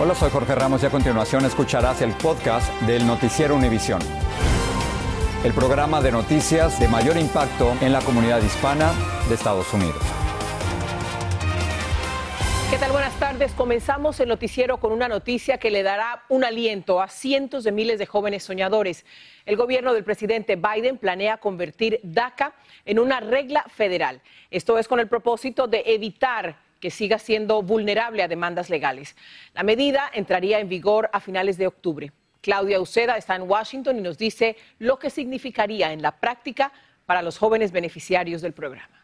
Hola, soy Jorge Ramos y a continuación escucharás el podcast del Noticiero Univisión. El programa de noticias de mayor impacto en la comunidad hispana de Estados Unidos. ¿Qué tal? Buenas tardes. Comenzamos el noticiero con una noticia que le dará un aliento a cientos de miles de jóvenes soñadores. El gobierno del presidente Biden planea convertir DACA en una regla federal. Esto es con el propósito de evitar que siga siendo vulnerable a demandas legales. La medida entraría en vigor a finales de octubre. Claudia Uceda está en Washington y nos dice lo que significaría en la práctica para los jóvenes beneficiarios del programa.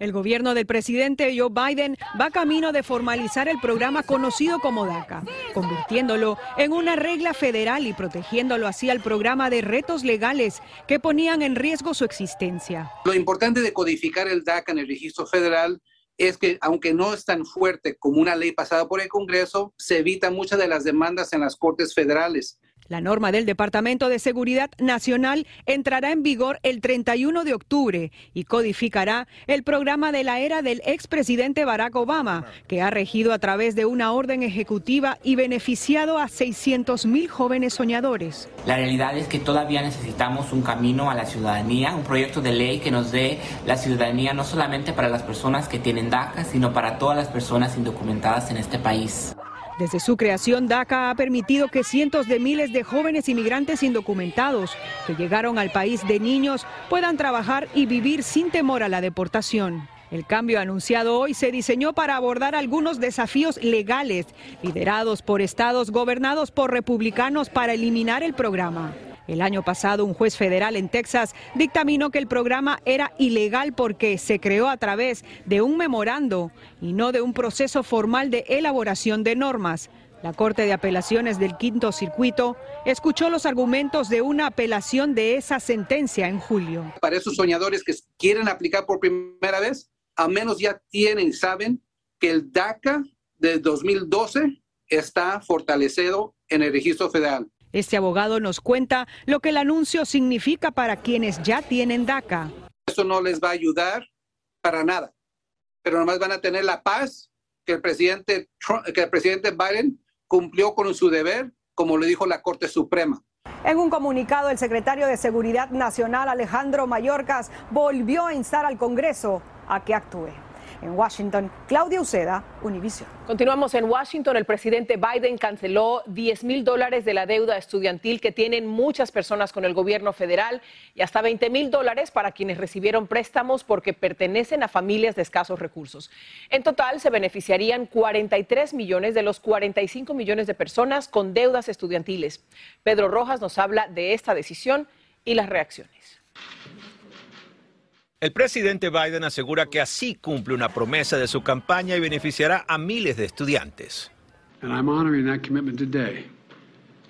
El gobierno del presidente Joe Biden va camino de formalizar el programa conocido como DACA, convirtiéndolo en una regla federal y protegiéndolo así al programa de retos legales que ponían en riesgo su existencia. Lo importante de codificar el DACA en el registro federal es que aunque no es tan fuerte como una ley pasada por el Congreso, se evitan muchas de las demandas en las Cortes federales. La norma del Departamento de Seguridad Nacional entrará en vigor el 31 de octubre y codificará el programa de la era del expresidente Barack Obama, que ha regido a través de una orden ejecutiva y beneficiado a 600 mil jóvenes soñadores. La realidad es que todavía necesitamos un camino a la ciudadanía, un proyecto de ley que nos dé la ciudadanía no solamente para las personas que tienen DACA, sino para todas las personas indocumentadas en este país. Desde su creación, DACA ha permitido que cientos de miles de jóvenes inmigrantes indocumentados que llegaron al país de niños puedan trabajar y vivir sin temor a la deportación. El cambio anunciado hoy se diseñó para abordar algunos desafíos legales liderados por estados gobernados por republicanos para eliminar el programa. El año pasado, un juez federal en Texas dictaminó que el programa era ilegal porque se creó a través de un memorando y no de un proceso formal de elaboración de normas. La Corte de Apelaciones del Quinto Circuito escuchó los argumentos de una apelación de esa sentencia en julio. Para esos soñadores que quieren aplicar por primera vez, al menos ya tienen y saben que el DACA de 2012 está fortalecido en el registro federal. Este abogado nos cuenta lo que el anuncio significa para quienes ya tienen DACA. Eso no les va a ayudar para nada, pero nomás van a tener la paz que el presidente, que el presidente Biden cumplió con su deber, como le dijo la Corte Suprema. En un comunicado, el secretario de Seguridad Nacional, Alejandro Mayorkas, volvió a instar al Congreso a que actúe. En Washington, Claudia Uceda, Univision. Continuamos en Washington. El presidente Biden canceló 10 mil dólares de la deuda estudiantil que tienen muchas personas con el gobierno federal y hasta 20 mil dólares para quienes recibieron préstamos porque pertenecen a familias de escasos recursos. En total, se beneficiarían 43 millones de los 45 millones de personas con deudas estudiantiles. Pedro Rojas nos habla de esta decisión y las reacciones. El presidente Biden asegura que así cumple una promesa de su campaña y beneficiará a miles de estudiantes. And I'm honoring that commitment today.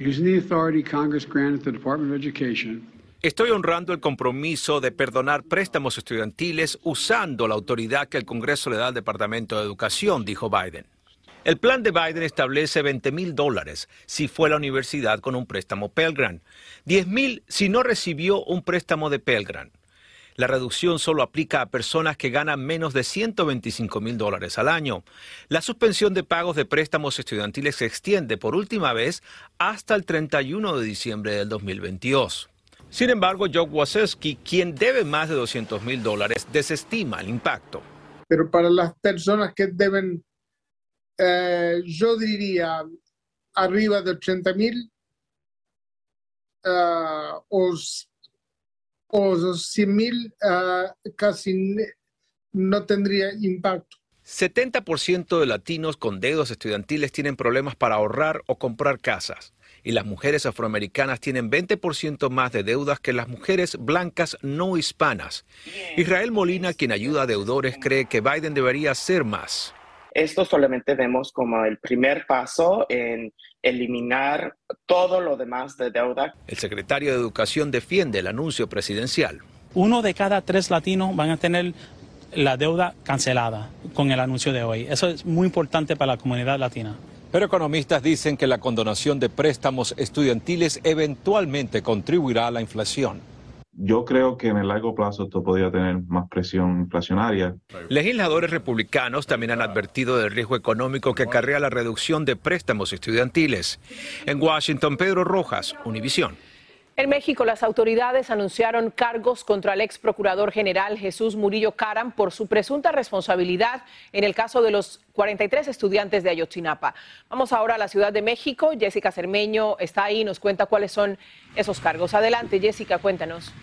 Using the authority Congress granted the Department of Education, Estoy honrando el compromiso de perdonar préstamos estudiantiles usando la autoridad que el Congreso le da al Departamento de Educación, dijo Biden. El plan de Biden establece 20 mil dólares si fue a la universidad con un préstamo Pell Grant, 10 mil si no recibió un préstamo de Pell Grant. La reducción solo aplica a personas que ganan menos de 125 mil dólares al año. La suspensión de pagos de préstamos estudiantiles se extiende por última vez hasta el 31 de diciembre del 2022. Sin embargo, Joe Waseski, quien debe más de 200 mil dólares, desestima el impacto. Pero para las personas que deben, eh, yo diría, arriba de 80 mil uh, 100 mil uh, casi no tendría impacto. 70% de latinos con deudas estudiantiles tienen problemas para ahorrar o comprar casas. Y las mujeres afroamericanas tienen 20% más de deudas que las mujeres blancas no hispanas. Israel Molina, quien ayuda a deudores, cree que Biden debería hacer más. Esto solamente vemos como el primer paso en eliminar todo lo demás de deuda. El secretario de Educación defiende el anuncio presidencial. Uno de cada tres latinos van a tener la deuda cancelada con el anuncio de hoy. Eso es muy importante para la comunidad latina. Pero economistas dicen que la condonación de préstamos estudiantiles eventualmente contribuirá a la inflación. Yo creo que en el largo plazo esto podría tener más presión inflacionaria. Legisladores republicanos también han advertido del riesgo económico que acarrea la reducción de préstamos estudiantiles. En Washington, Pedro Rojas, Univisión. En México, las autoridades anunciaron cargos contra el ex procurador general Jesús Murillo Caram por su presunta responsabilidad en el caso de los 43 estudiantes de Ayotzinapa. Vamos ahora a la Ciudad de México. Jessica Cermeño está ahí y nos cuenta cuáles son esos cargos. Adelante, Jessica, cuéntanos.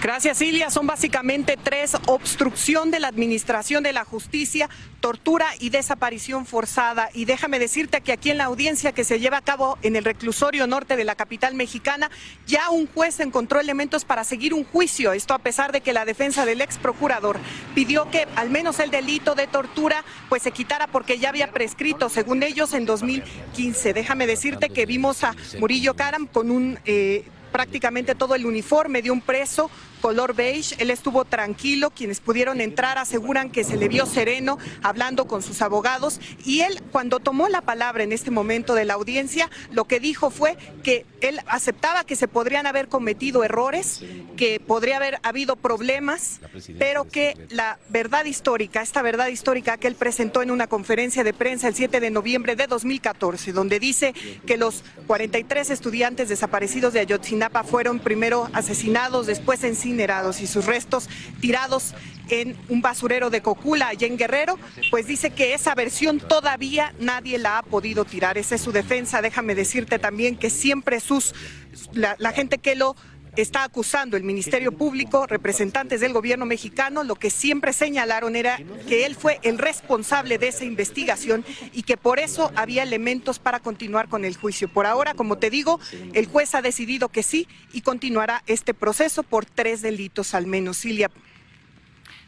Gracias, Ilia. Son básicamente tres, obstrucción de la administración de la justicia, tortura y desaparición forzada. Y déjame decirte que aquí en la audiencia que se lleva a cabo en el reclusorio norte de la capital mexicana, ya un juez encontró elementos para seguir un juicio. Esto a pesar de que la defensa del ex procurador pidió que al menos el delito de tortura pues se quitara porque ya había prescrito, según ellos, en 2015. Déjame decirte que vimos a Murillo Caram con un... Eh, prácticamente todo el uniforme de un preso color beige. Él estuvo tranquilo, quienes pudieron entrar aseguran que se le vio sereno hablando con sus abogados. Y él cuando tomó la palabra en este momento de la audiencia, lo que dijo fue que él aceptaba que se podrían haber cometido errores, que podría haber habido problemas, pero que la verdad histórica, esta verdad histórica que él presentó en una conferencia de prensa el 7 de noviembre de 2014, donde dice que los 43 estudiantes desaparecidos de Ayotzinapa fueron primero asesinados, después en y sus restos tirados en un basurero de Cocula, allá en Guerrero, pues dice que esa versión todavía nadie la ha podido tirar. Esa es su defensa. Déjame decirte también que siempre sus, la gente que lo está acusando el Ministerio Público, representantes del gobierno mexicano, lo que siempre señalaron era que él fue el responsable de esa investigación y que por eso había elementos para continuar con el juicio. Por ahora, como te digo, el juez ha decidido que sí y continuará este proceso por tres delitos al menos. Silvia.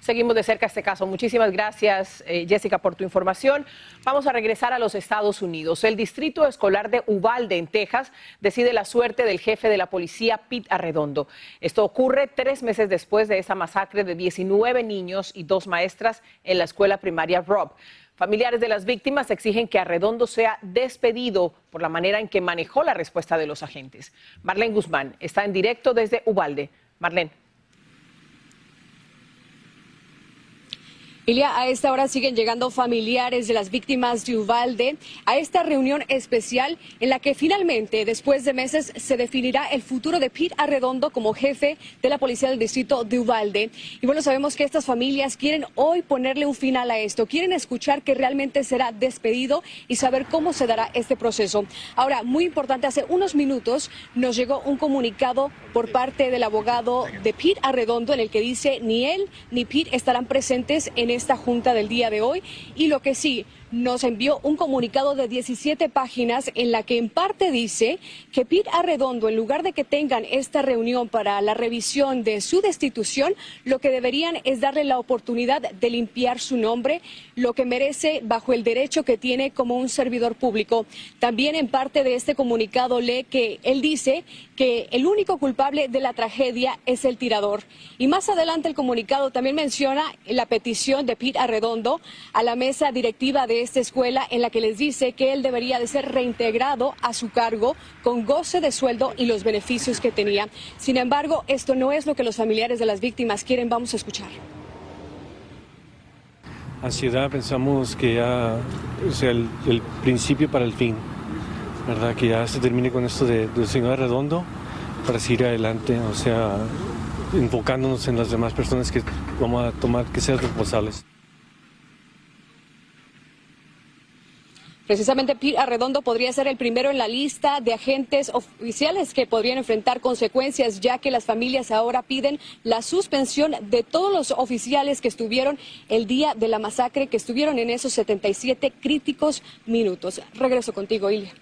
Seguimos de cerca este caso. Muchísimas gracias, eh, Jessica, por tu información. Vamos a regresar a los Estados Unidos. El Distrito Escolar de Uvalde, en Texas, decide la suerte del jefe de la policía, Pete Arredondo. Esto ocurre tres meses después de esa masacre de 19 niños y dos maestras en la escuela primaria Rob. Familiares de las víctimas exigen que Arredondo sea despedido por la manera en que manejó la respuesta de los agentes. Marlene Guzmán está en directo desde Uvalde. Marlene. A esta hora siguen llegando familiares de las víctimas de Uvalde a esta reunión especial en la que finalmente, después de meses, se definirá el futuro de Pete Arredondo como jefe de la policía del distrito de Uvalde. Y bueno, sabemos que estas familias quieren hoy ponerle un final a esto, quieren escuchar que realmente será despedido y saber cómo se dará este proceso. Ahora, muy importante, hace unos minutos nos llegó un comunicado por parte del abogado de Pete Arredondo en el que dice ni él ni Pete estarán presentes en esta junta del día de hoy. Y lo que sí, nos envió un comunicado de 17 páginas en la que en parte dice que Pete Arredondo, en lugar de que tengan esta reunión para la revisión de su destitución, lo que deberían es darle la oportunidad de limpiar su nombre, lo que merece bajo el derecho que tiene como un servidor público. También en parte de este comunicado lee que él dice que el único culpable de la tragedia es el tirador. Y más adelante el comunicado también menciona la petición de Pete Arredondo a la mesa directiva de esta escuela en la que les dice que él debería de ser reintegrado a su cargo con goce de sueldo y los beneficios que tenía. Sin embargo, esto no es lo que los familiares de las víctimas quieren. Vamos a escuchar. Ansiedad pensamos que ya es el, principio para el fin, ¿verdad? Que ya se termine con esto de, del señor Redondo para seguir adelante, o sea, enfocándonos en las demás personas que vamos a tomar que ser responsables. Precisamente Pete Arredondo podría ser el primero en la lista de agentes oficiales que podrían enfrentar consecuencias, ya que las familias ahora piden la suspensión de todos los oficiales que estuvieron el día de la masacre, que estuvieron en esos 77 críticos minutos. Regreso contigo, Ilia.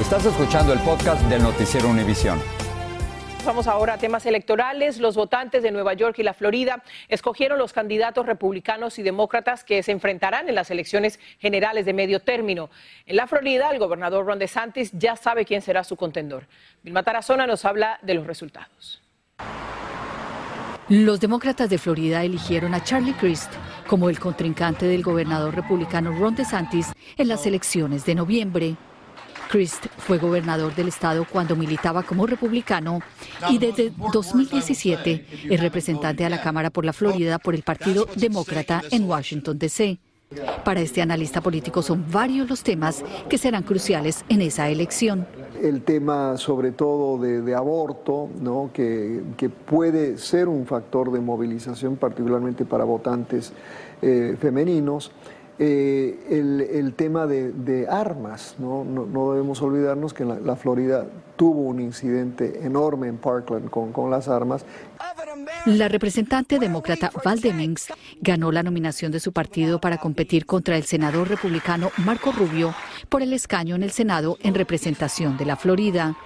Estás escuchando el podcast del noticiero Univisión. Vamos ahora a temas electorales. Los votantes de Nueva York y la Florida escogieron los candidatos republicanos y demócratas que se enfrentarán en las elecciones generales de medio término. En la Florida, el gobernador Ron DeSantis ya sabe quién será su contendor. Vilma Tarazona nos habla de los resultados. Los demócratas de Florida eligieron a Charlie Crist como el contrincante del gobernador republicano Ron DeSantis en las elecciones de noviembre. Christ fue gobernador del estado cuando militaba como republicano y desde 2017 es representante a la Cámara por la Florida por el Partido Demócrata en Washington, D.C. Para este analista político son varios los temas que serán cruciales en esa elección. El tema sobre todo de, aborto, ¿no? que, que, puede ser un factor de movilización particularmente para votantes eh, femeninos. Eh, el, tema de, armas, ¿no? ¿no? debemos olvidarnos que la, Florida tuvo un incidente enorme en Parkland con, con las armas. La representante demócrata Val Demings ganó la nominación de su partido para competir contra el senador republicano Marco Rubio por el escaño en el Senado en representación de la Florida.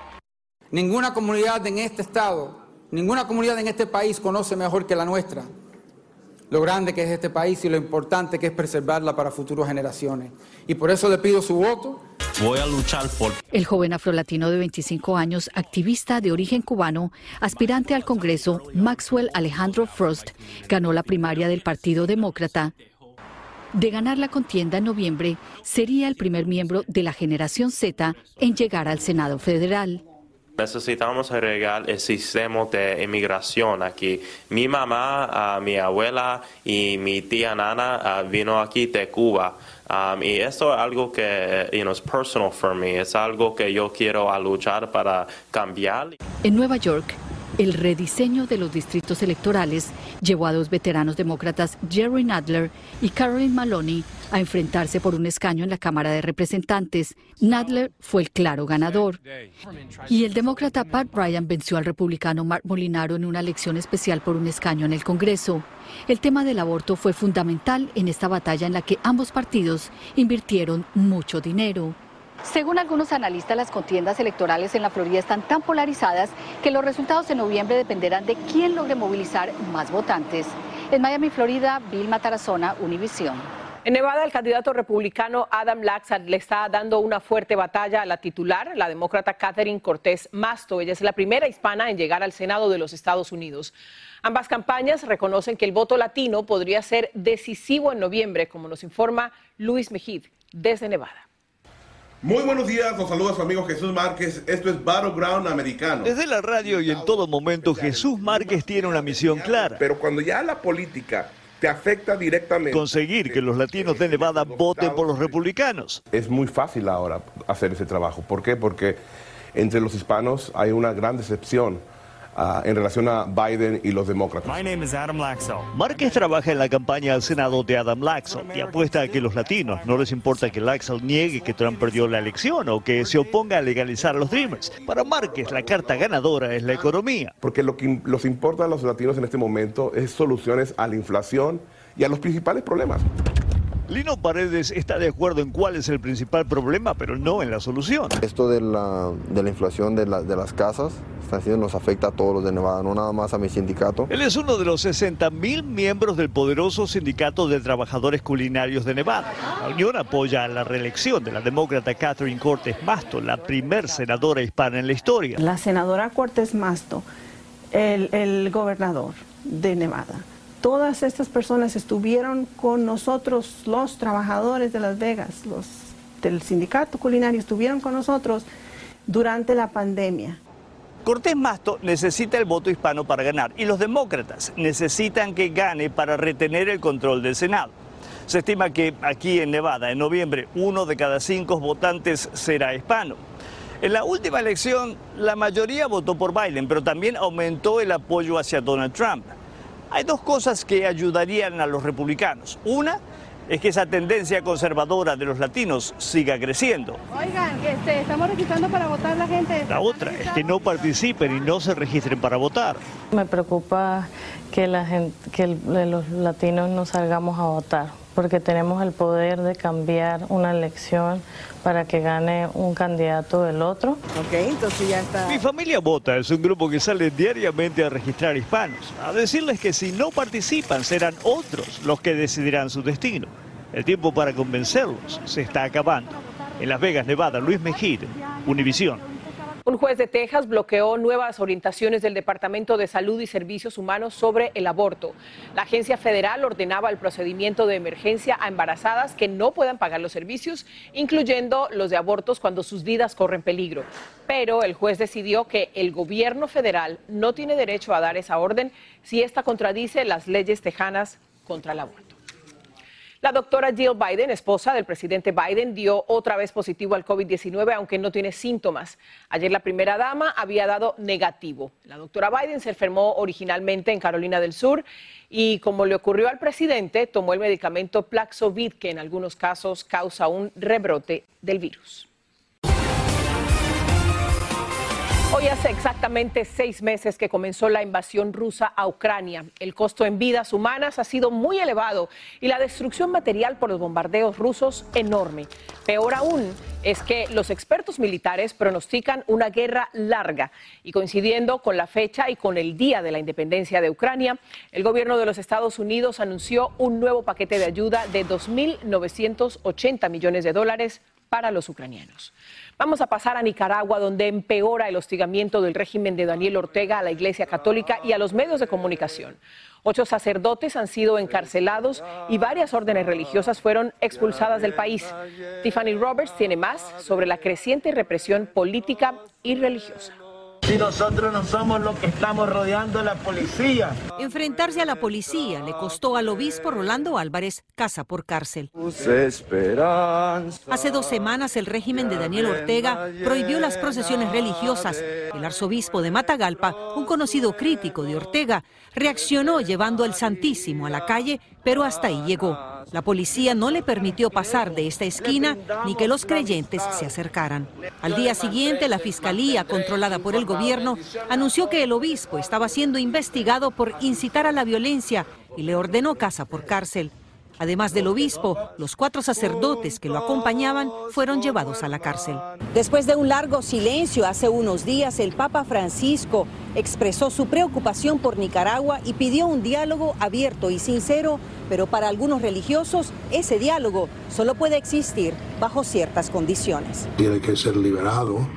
Ninguna comunidad en este estado, ninguna comunidad en este país conoce mejor que la nuestra lo grande que es este país y lo importante que es preservarla para futuras generaciones. Y por eso le pido su voto. Voy a luchar por... El joven afrolatino de 25 años, activista de origen cubano, aspirante al Congreso, Maxwell Alejandro Frost, ganó la primaria del Partido Demócrata. De ganar la contienda en noviembre, sería el primer miembro de la generación Z en llegar al Senado federal. Necesitamos arreglar el sistema de inmigración aquí. Mi mamá, ah, mi abuela y mi tía Nana uh, vino aquí de Cuba. Um, y eso es algo que you know, es personal for me, es algo que yo quiero luchar para cambiar. En Nueva York, el rediseño de los distritos electorales llevó a dos veteranos demócratas, Jerry Nadler y Caroline Maloney, a enfrentarse por un escaño en la Cámara de Representantes. Nadler fue el claro ganador. Y el demócrata Pat Bryan venció al republicano Mark Molinaro en una elección especial por un escaño en el Congreso. El tema del aborto fue fundamental en esta batalla en la que ambos partidos invirtieron mucho dinero. Según algunos analistas, las contiendas electorales en la Florida están tan polarizadas que los resultados en noviembre dependerán de quién logre movilizar más votantes. En Miami, Florida, Bill Matarazona, Univisión. En Nevada, el candidato republicano Adam Laxalt le está dando una fuerte batalla a la titular, la demócrata Catherine Cortés Masto. Ella es la primera hispana en llegar al Senado de los Estados Unidos. Ambas campañas reconocen que el voto latino podría ser decisivo en noviembre, como nos informa Luis Mejid desde Nevada. Muy buenos días, los saluda su amigo Jesús Márquez. Esto es Battleground Americano. Desde la radio y en todo momento, Jesús Márquez tiene una misión clara. Pero cuando ya la política te afecta directamente. Conseguir que los latinos de Nevada voten por los republicanos. Es muy fácil ahora hacer ese trabajo. ¿Por qué? Porque entre los hispanos hay una gran decepción Ah, en relación a Biden y los demócratas. My name is Adam Márquez trabaja en la campaña al Senado de Adam Laxell y apuesta a que los latinos no les importa que Laxell niegue que Trump perdió la elección o que se oponga a legalizar a los Dreamers. Para Márquez, la carta ganadora es la economía. Porque lo que los importa a los latinos en este momento es soluciones a la inflación y a los principales problemas. Lino Paredes está de acuerdo en cuál es el principal problema, pero no en la solución. Esto de la, de la inflación de, de las casas nos afecta a todos los de Nevada, no nada más a mi sindicato. Él es uno de los 60 mil miembros del poderoso sindicato de trabajadores culinarios de Nevada. La unión apoya la reelección de la demócrata Catherine Cortes Masto, la primer senadora hispana en la historia. La senadora Cortes Masto, el, el gobernador de Nevada todas estas personas estuvieron con nosotros, los trabajadores de Las Vegas, los del sindicato culinario, estuvieron con nosotros durante la pandemia. Cortés Masto necesita el voto hispano para ganar y los demócratas necesitan que gane para retener el control del Senado. Se estima que aquí en Nevada, en noviembre, uno de cada cinco votantes será hispano. En la última elección, la mayoría votó por Biden, pero también aumentó el apoyo hacia Donald Trump. Hay dos cosas que ayudarían a los republicanos. Una es que esa tendencia conservadora de los latinos siga creciendo. Oigan, este, estamos registrando para votar la gente. La otra es que no participen y no se registren para votar. Me preocupa que, la gente, que los latinos no salgamos a votar, porque tenemos el poder de cambiar una elección para que gane un candidato del otro. Ok, entonces ya está. Mi familia vota, es un grupo que sale diariamente a registrar hispanos, a decirles que si no participan serán otros los que decidirán su destino. El tiempo para convencerlos se está acabando. En Las Vegas, Nevada, Luis Mejide, Univisión. Un juez de Texas bloqueó nuevas orientaciones del Departamento de Salud y Servicios Humanos sobre el aborto. La agencia federal ordenaba el procedimiento de emergencia a embarazadas que no puedan pagar los servicios, incluyendo los de abortos cuando sus vidas corren peligro. Pero el juez decidió que el gobierno federal no tiene derecho a dar esa orden si esta contradice las leyes tejanas contra el aborto. La doctora Jill Biden, esposa del presidente Biden, dio otra vez positivo al COVID-19, aunque no tiene síntomas. Ayer la primera dama había dado negativo. La doctora Biden se enfermó originalmente en Carolina del Sur y, como le ocurrió al presidente, tomó el medicamento Plaxovid, que en algunos casos causa un rebrote del virus. Hoy hace exactamente seis meses que comenzó la invasión rusa a Ucrania. El costo en vidas humanas ha sido muy elevado y la destrucción material por los bombardeos rusos enorme. Peor aún es que los expertos militares pronostican una guerra larga y coincidiendo con la fecha y con el día de la independencia de Ucrania, el gobierno de los Estados Unidos anunció un nuevo paquete de ayuda de 2.980 millones de dólares para los ucranianos. Vamos a pasar a Nicaragua, donde empeora el hostigamiento del régimen de Daniel Ortega a la Iglesia Católica y a los medios de comunicación. Ocho sacerdotes han sido encarcelados y varias órdenes religiosas fueron expulsadas del país. Tiffany Roberts tiene más sobre la creciente represión política y religiosa. Si nosotros no somos los que estamos rodeando a la policía. Enfrentarse a la policía le costó al obispo Rolando Álvarez casa por cárcel. Hace dos semanas el régimen de Daniel Ortega prohibió las procesiones religiosas. El arzobispo de Matagalpa, un conocido crítico de Ortega, reaccionó llevando el Santísimo a la calle, pero hasta ahí llegó. La policía no le permitió pasar de esta esquina ni que los creyentes se acercaran. Al día siguiente, la fiscalía, controlada por el gobierno, anunció que el obispo estaba siendo investigado por incitar a la violencia y le ordenó casa por cárcel. Además del obispo, los cuatro sacerdotes que lo acompañaban fueron llevados a la cárcel. Después de un largo silencio hace unos días, el Papa Francisco expresó su preocupación por Nicaragua y pidió un diálogo abierto y sincero, pero para algunos religiosos ese diálogo solo puede existir bajo ciertas condiciones. Tiene que ser liberado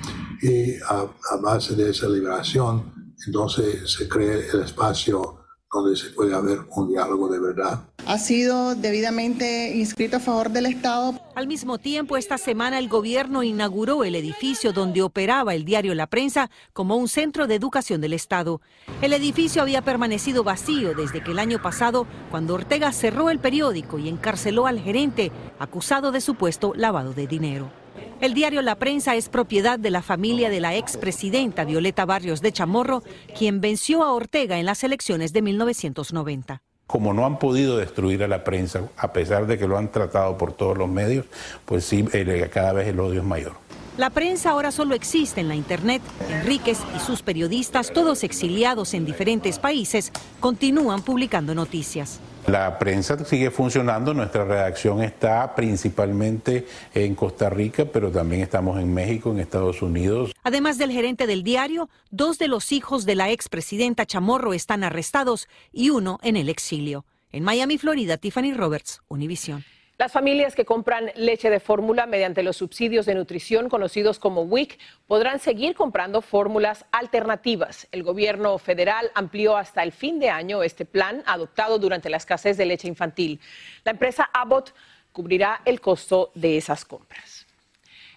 y a, base de esa liberación, entonces se cree el espacio donde se puede haber un diálogo de verdad. Ha sido debidamente inscrito a favor del Estado. Al mismo tiempo, esta semana el gobierno inauguró el edificio donde operaba el diario La Prensa como un centro de educación del Estado. El edificio había permanecido vacío desde que el año pasado, cuando Ortega cerró el periódico y encarceló al gerente, acusado de supuesto lavado de dinero. El diario La Prensa es propiedad de la familia de la expresidenta Violeta Barrios de Chamorro, quien venció a Ortega en las elecciones de 1990. Como no han podido destruir a la prensa, a pesar de que lo han tratado por todos los medios, pues sí, cada vez el odio es mayor. La prensa ahora solo existe en la Internet. Enríquez y sus periodistas, todos exiliados en diferentes países, continúan publicando noticias. La prensa sigue funcionando, nuestra redacción está principalmente en Costa Rica, pero también estamos en México, en Estados Unidos. Además del gerente del diario, dos de los hijos de la expresidenta Chamorro están arrestados y uno en el exilio. En Miami, Florida, Tiffany Roberts, Univision. Las familias que compran leche de fórmula mediante los subsidios de nutrición conocidos como WIC podrán seguir comprando fórmulas alternativas. El gobierno federal amplió hasta el fin de año este plan adoptado durante la escasez de leche infantil. La empresa Abbott cubrirá el costo de esas compras.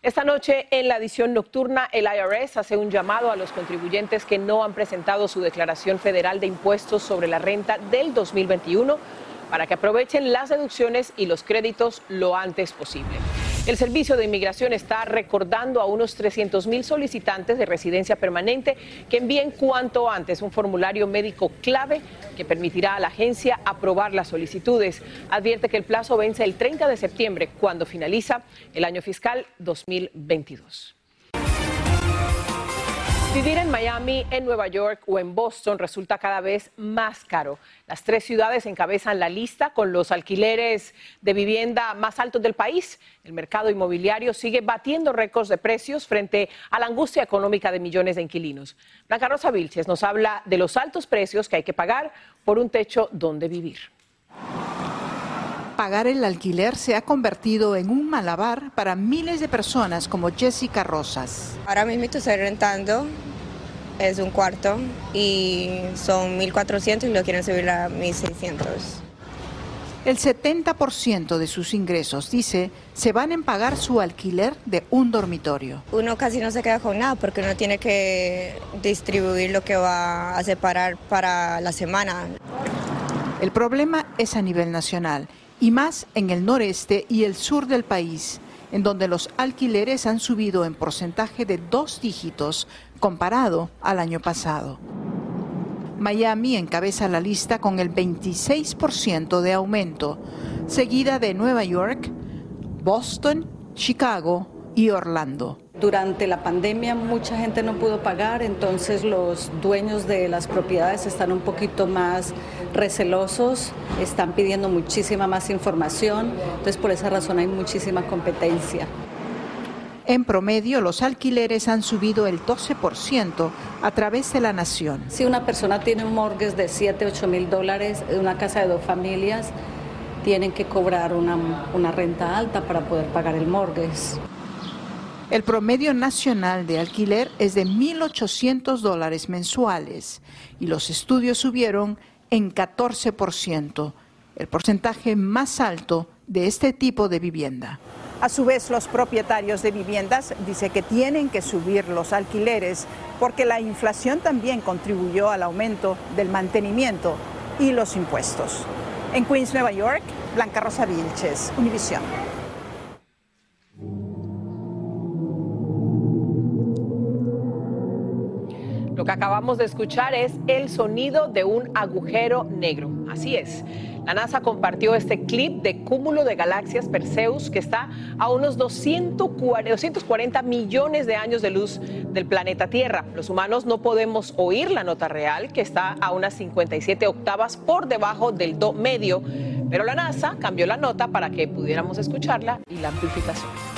Esta noche, en la edición nocturna, el IRS hace un llamado a los contribuyentes que no han presentado su declaración federal de impuestos sobre la renta del 2021 para que aprovechen las deducciones y los créditos lo antes posible. El Servicio de Inmigración está recordando a unos 300 mil solicitantes de residencia permanente que envíen cuanto antes un formulario médico clave que permitirá a la agencia aprobar las solicitudes. Advierte que el plazo vence el 30 de septiembre, cuando finaliza el año fiscal 2022. Vivir en Miami, en Nueva York o en Boston resulta cada vez más caro. Las tres ciudades encabezan la lista con los alquileres de vivienda más altos del país. El mercado inmobiliario sigue batiendo récords de precios frente a la angustia económica de millones de inquilinos. Blanca Rosa Vilches nos habla de los altos precios que hay que pagar por un techo donde vivir pagar el alquiler se ha convertido en un malabar para miles de personas como Jessica Rosas. Ahora mismo estoy rentando, es un cuarto y son 1.400 y lo quieren subir a 1.600. El 70% de sus ingresos, dice, se van en pagar su alquiler de un dormitorio. Uno casi no se queda con nada porque uno tiene que distribuir lo que va a separar para la semana. El problema es a nivel nacional y más en el noreste y el sur del país, en donde los alquileres han subido en porcentaje de dos dígitos comparado al año pasado. Miami encabeza la lista con el 26% de aumento, seguida de Nueva York, Boston, Chicago y Orlando. Durante la pandemia mucha gente no pudo pagar, entonces los dueños de las propiedades están un poquito más recelosos, están pidiendo muchísima más información, entonces por esa razón hay muchísima competencia. En promedio, los alquileres han subido el 12% a través de la nación. Si una persona tiene un mortgage de 7, 8 mil dólares, una casa de dos familias, tienen que cobrar una, una renta alta para poder pagar el mortgage. El promedio nacional de alquiler es de 1.800 dólares mensuales y los estudios subieron en 14%, el porcentaje más alto de este tipo de vivienda. A su vez, los propietarios de viviendas dicen que tienen que subir los alquileres porque la inflación también contribuyó al aumento del mantenimiento y los impuestos. En Queens, Nueva York, Blanca Rosa Vilches, Univisión. Que acabamos de escuchar es el sonido de un agujero negro. Así es. La NASA compartió este clip de cúmulo de galaxias Perseus que está a unos 240 millones de años de luz del planeta Tierra. Los humanos no podemos oír la nota real que está a unas 57 octavas por debajo del do medio, pero la NASA cambió la nota para que pudiéramos escucharla y la amplificación.